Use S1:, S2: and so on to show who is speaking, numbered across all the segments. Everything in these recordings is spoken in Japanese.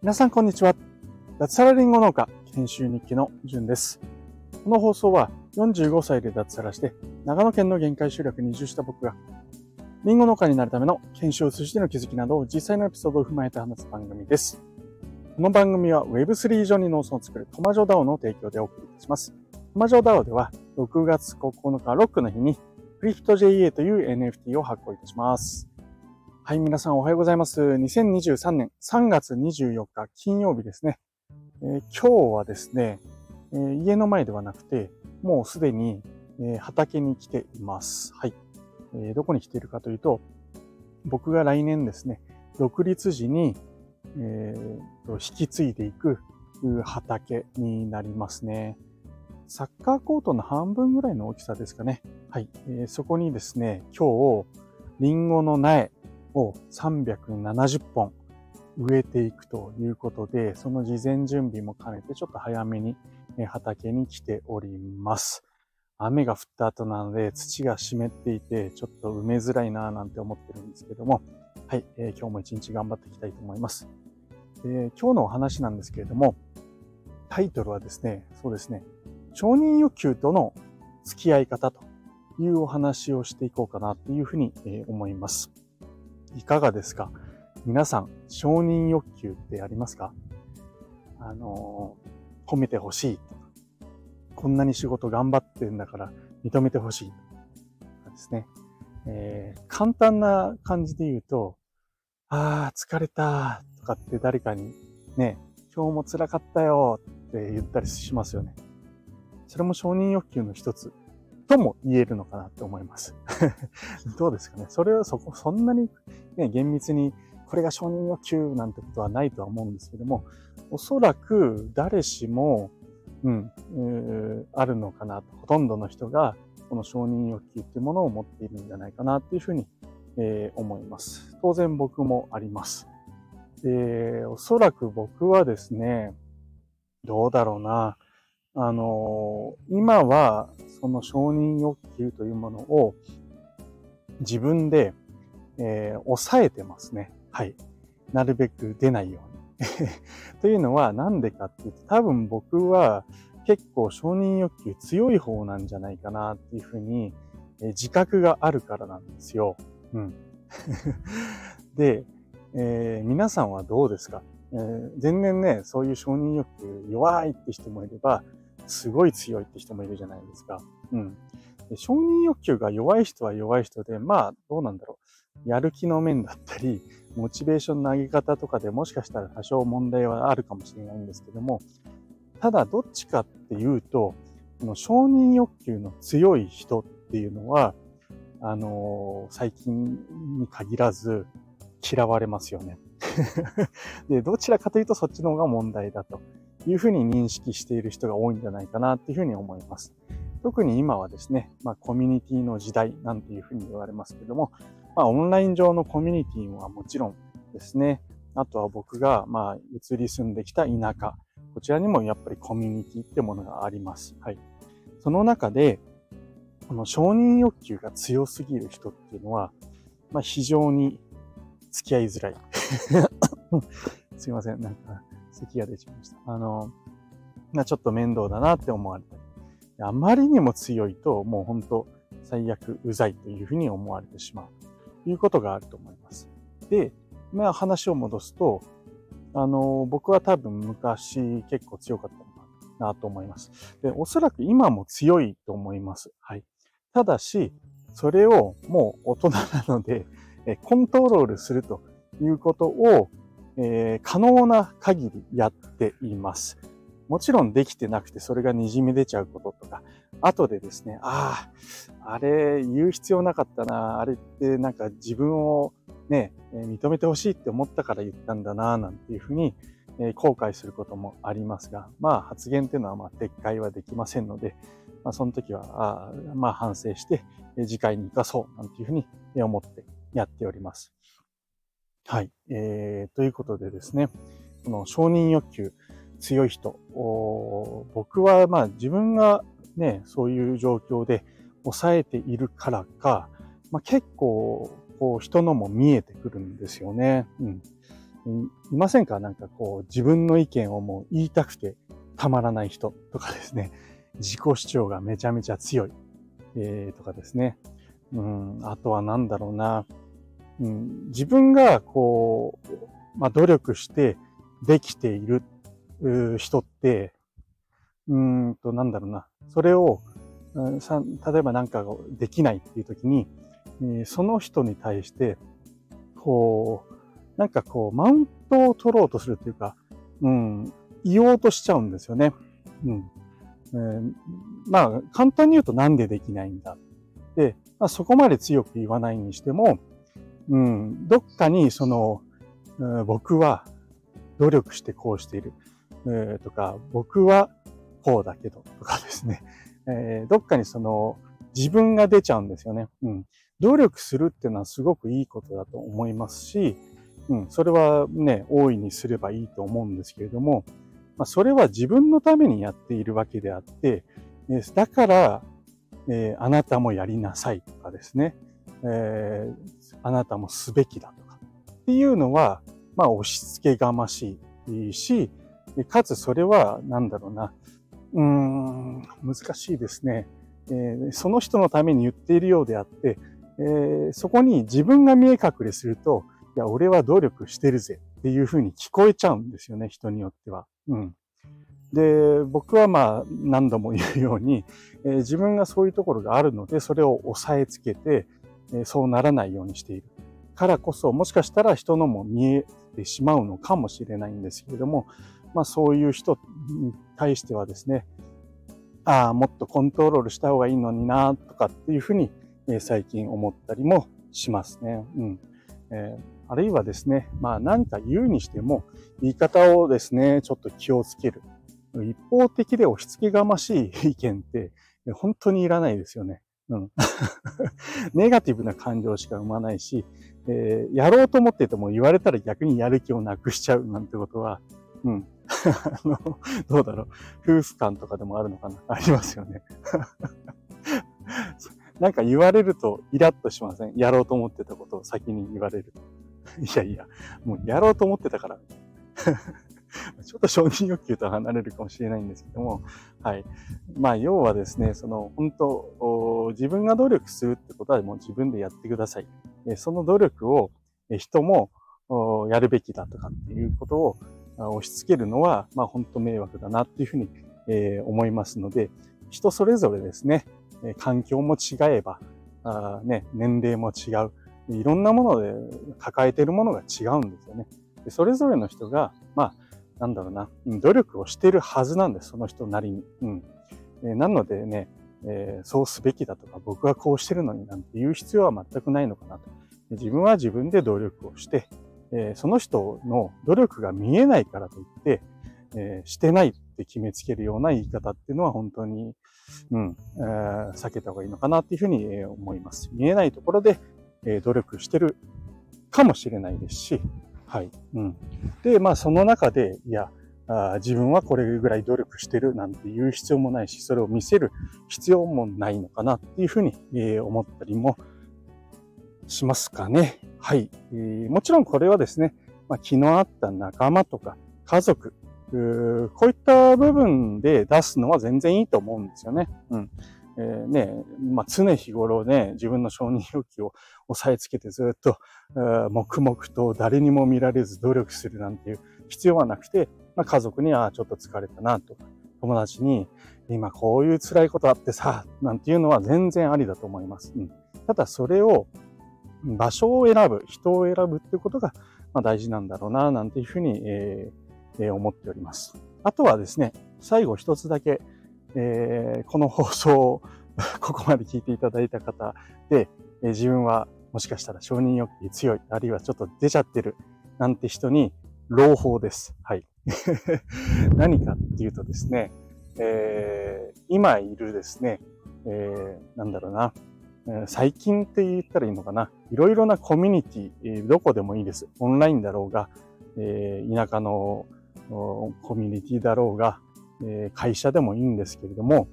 S1: 皆さんこんにちは。脱サラリンゴ農家研修日記のじゅんです。この放送は45歳で脱サラして長野県の限界集落に移住した僕がリンゴ農家になるための研修を通じての気づきなどを実際のエピソードを踏まえて話す番組です。この番組は Web3 上に農村を作るトマジョダオの提供でお送りいたします。トマジョダオでは6月9日ロックの日にクリプト JA という NFT を発行いたします。はい、皆さんおはようございます。2023年3月24日金曜日ですね。えー、今日はですね、えー、家の前ではなくて、もうすでに、えー、畑に来ています。はい、えーどこに来ているかというと、僕が来年ですね、独立時に、えー、引き継いでいく畑になりますね。サッカーコートの半分ぐらいの大きさですかね。はい。えー、そこにですね、今日、リンゴの苗、を370本植えていくということで、その事前準備も兼ねてちょっと早めに畑に来ております。雨が降った後なので土が湿っていてちょっと埋めづらいなぁなんて思ってるんですけども、はい、えー、今日も一日頑張っていきたいと思います、えー、今日のお話なんですけれども、タイトルはですね、そうですね、承認欲求との付き合い方というお話をしていこうかなというふうに思います。いかがですか？皆さん、承認欲求ってありますか？あの、褒めてほしい、こんなに仕事頑張ってんだから認めてほしいですね。えー、簡単な感じで言うと、ああ、疲れたとかって誰かにね、今日も辛かったよって言ったりしますよね。それも承認欲求の一つとも言えるのかなって思います。どうですかねそれはそこ、そんなにね、厳密にこれが承認欲求なんてことはないとは思うんですけども、おそらく誰しも、うん、うあるのかなと。ほとんどの人がこの承認欲求っていうものを持っているんじゃないかなっていうふうに、えー、思います。当然僕もあります。で、おそらく僕はですね、どうだろうな。あの、今はその承認欲求というものを自分で、えー、抑えてますね。はい。なるべく出ないように。というのはなんでかっていうと多分僕は結構承認欲求強い方なんじゃないかなっていうふうに、えー、自覚があるからなんですよ。うん。で、えー、皆さんはどうですか、えー、全然ね、そういう承認欲求弱いって人もいれば、すごい強いって人もいるじゃないですか。うん。で承認欲求が弱い人は弱い人で、まあ、どうなんだろう。やる気の面だったり、モチベーションの上げ方とかでもしかしたら多少問題はあるかもしれないんですけども、ただどっちかっていうと、この承認欲求の強い人っていうのは、あのー、最近に限らず嫌われますよね。で、どちらかというとそっちの方が問題だというふうに認識している人が多いんじゃないかなっていうふうに思います。特に今はですね、まあ、コミュニティの時代なんていうふうに言われますけども、まあ、オンライン上のコミュニティはもちろんですね、あとは僕が、まあ、移り住んできた田舎、こちらにもやっぱりコミュニティってものがあります。はい。その中で、この承認欲求が強すぎる人っていうのは、まあ、非常に付き合いづらい。すいません。なんか、咳が出ちゃいました。あの、ま、ちょっと面倒だなって思われたり。あまりにも強いと、もう本当最悪うざいというふうに思われてしまうということがあると思います。で、まあ話を戻すと、あの、僕は多分昔結構強かったなと思います。で、おそらく今も強いと思います。はい。ただし、それをもう大人なので、コントロールするということをえー、可能な限りやっています。もちろんできてなくてそれが滲み出ちゃうこととか、後でですね、ああ、あれ言う必要なかったな、あれってなんか自分をね、認めてほしいって思ったから言ったんだな、なんていうふうに、え後悔することもありますが、まあ発言っていうのはまあ撤回はできませんので、まあその時は、あまあ反省して、次回に生かそう、なんていうふうに思ってやっております。はい。えー、ということでですね、この承認欲求強い人、僕はまあ自分がね、そういう状況で抑えているからか、まあ、結構こう、人のも見えてくるんですよね。うん。いませんか？なんかこう、自分の意見をもう言いたくてたまらない人とかですね。自己主張がめちゃめちゃ強い、えー、とかですね。うん、あとは何だろうな。うん、自分がこう、まあ、努力してできている人って、うんと、なんだろうな。それを、うん、例えばなんかできないっていう時に、えー、その人に対して、こう、なんかこう、マウントを取ろうとするっていうか、うん、言おうとしちゃうんですよね。うん。えー、まあ、簡単に言うとなんでできないんだ。で、まあ、そこまで強く言わないにしても、うん、どっかにその、うん、僕は努力してこうしている、えー、とか、僕はこうだけど、とかですね、えー、どっかにその自分が出ちゃうんですよね。うん。努力するっていうのはすごくいいことだと思いますし、うん、それはね、大いにすればいいと思うんですけれども、まあ、それは自分のためにやっているわけであって、だから、えー、あなたもやりなさいとかですね、えー、あなたもすべきだとかっていうのは、まあ押し付けがましいし、かつそれは、なんだろうな、うーん、難しいですね。えー、その人のために言っているようであって、えー、そこに自分が見え隠れすると、いや、俺は努力してるぜっていうふうに聞こえちゃうんですよね、人によっては。うん。で、僕はまあ何度も言うように、えー、自分がそういうところがあるので、それを押さえつけて、そうならないようにしている。からこそ、もしかしたら人のも見えてしまうのかもしれないんですけれども、まあそういう人に対してはですね、ああ、もっとコントロールした方がいいのにな、とかっていうふうに、え、最近思ったりもしますね。うん。えーあるいはですね、まあ何か言うにしても、言い方をですね、ちょっと気をつける。一方的で押し付けがましい意見って、本当にいらないですよね。うん。ネガティブな感情しか生まないし、えー、やろうと思ってても言われたら逆にやる気をなくしちゃうなんてことは、うん。あの、どうだろう。夫婦間とかでもあるのかな ありますよね。なんか言われるとイラッとしません？やろうと思ってたことを先に言われる。いやいや、もうやろうと思ってたから。ちょっと承認欲求と離れるかもしれないんですけども、はい。まあ、要はですね、その、本当、自分が努力するってことはもう自分でやってください。その努力を人もやるべきだとかっていうことを押し付けるのは、まあ、本当迷惑だなっていうふうに思いますので、人それぞれですね、環境も違えば、あね、年齢も違う。いろんなもので抱えているものが違うんですよね。でそれぞれの人が、まあ、なんだろうな、努力をしているはずなんです、その人なりに。うん。えー、なのでね、えー、そうすべきだとか、僕はこうしてるのになんて言う必要は全くないのかなと。自分は自分で努力をして、えー、その人の努力が見えないからといって、えー、してないって決めつけるような言い方っていうのは本当に、うん、避けた方がいいのかなっていうふうに思います。見えないところで、え努力してるかもしれないですし、はい。うん。で、まあその中で、いや、あ自分はこれぐらい努力してるなんて言う必要もないし、それを見せる必要もないのかなっていうふうに、え思ったりもしますかね。はい。えー、もちろんこれはですね、まあ、気の合った仲間とか家族、こういった部分で出すのは全然いいと思うんですよね。うん。えー、ね、まあ、常日頃ね、自分の承認欲求を押さえつけてずっと、黙々と誰にも見られず努力するなんていう必要はなくて、まあ、家族にはちょっと疲れたなと、友達に今こういう辛いことあってさ、なんていうのは全然ありだと思います。うん、ただそれを場所を選ぶ、人を選ぶっていうことが、まあ、大事なんだろうな、なんていうふうに、えー、思っております。あとはですね、最後一つだけ、えー、この放送を ここまで聞いていただいた方で、えー、自分はもしかしたら承認欲求強い、あるいはちょっと出ちゃってるなんて人に朗報です。はい。何かっていうとですね、えー、今いるですね、えー、なんだろうな、最近って言ったらいいのかな。いろいろなコミュニティ、どこでもいいです。オンラインだろうが、えー、田舎のコミュニティだろうが、え会社でもいいんですけれども、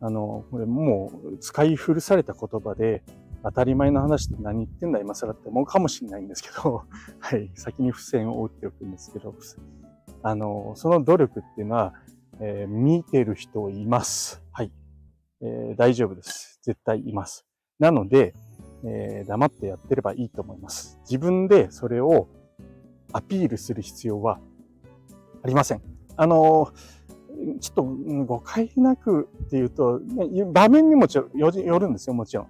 S1: あの、これもう使い古された言葉で、当たり前の話で何言ってんだ今更って思うかもしれないんですけど、はい、先に付箋を打っておくんですけど、あの、その努力っていうのは、えー、見てる人います。はい、えー、大丈夫です。絶対います。なので、えー、黙ってやってればいいと思います。自分でそれをアピールする必要はありません。あの、ちょっと誤解なくっていうと、場面にもちろんよるんですよ、もちろん。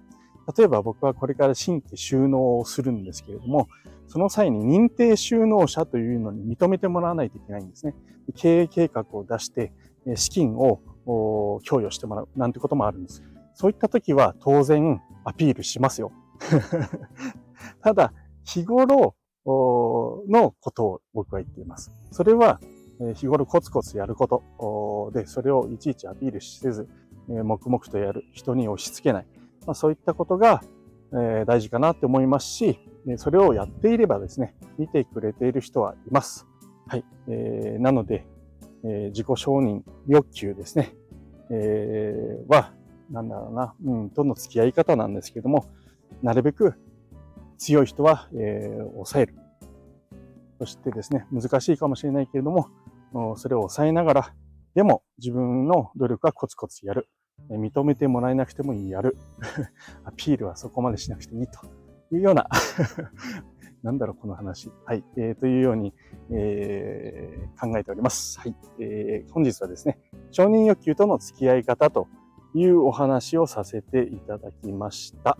S1: 例えば僕はこれから新規収納をするんですけれども、その際に認定収納者というのに認めてもらわないといけないんですね。経営計画を出して、資金を供与してもらうなんてこともあるんです。そういった時は当然アピールしますよ。ただ、日頃のことを僕は言っています。それは日頃コツコツやることで、それをいちいちアピールせず、黙々とやる、人に押し付けない。まあ、そういったことが大事かなって思いますし、それをやっていればですね、見てくれている人はいます。はい。えー、なので、えー、自己承認欲求ですね、えー、は、なんだろうな、うん、との付き合い方なんですけども、なるべく強い人は、えー、抑える。そしてですね、難しいかもしれないけれども、それを抑えながら、でも自分の努力はコツコツやる。認めてもらえなくてもいいやる。アピールはそこまでしなくていいというような なんだろう、この話。はい。えー、というように、えー、考えております。はい。えー、本日はですね、承認欲求との付き合い方というお話をさせていただきました。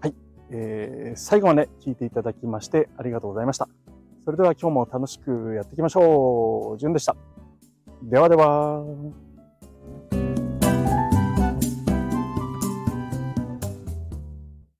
S1: はい。えー、最後まで聞いていただきましてありがとうございました。それでは今日も楽しくやっていきましょう。じゅんでした。ではでは。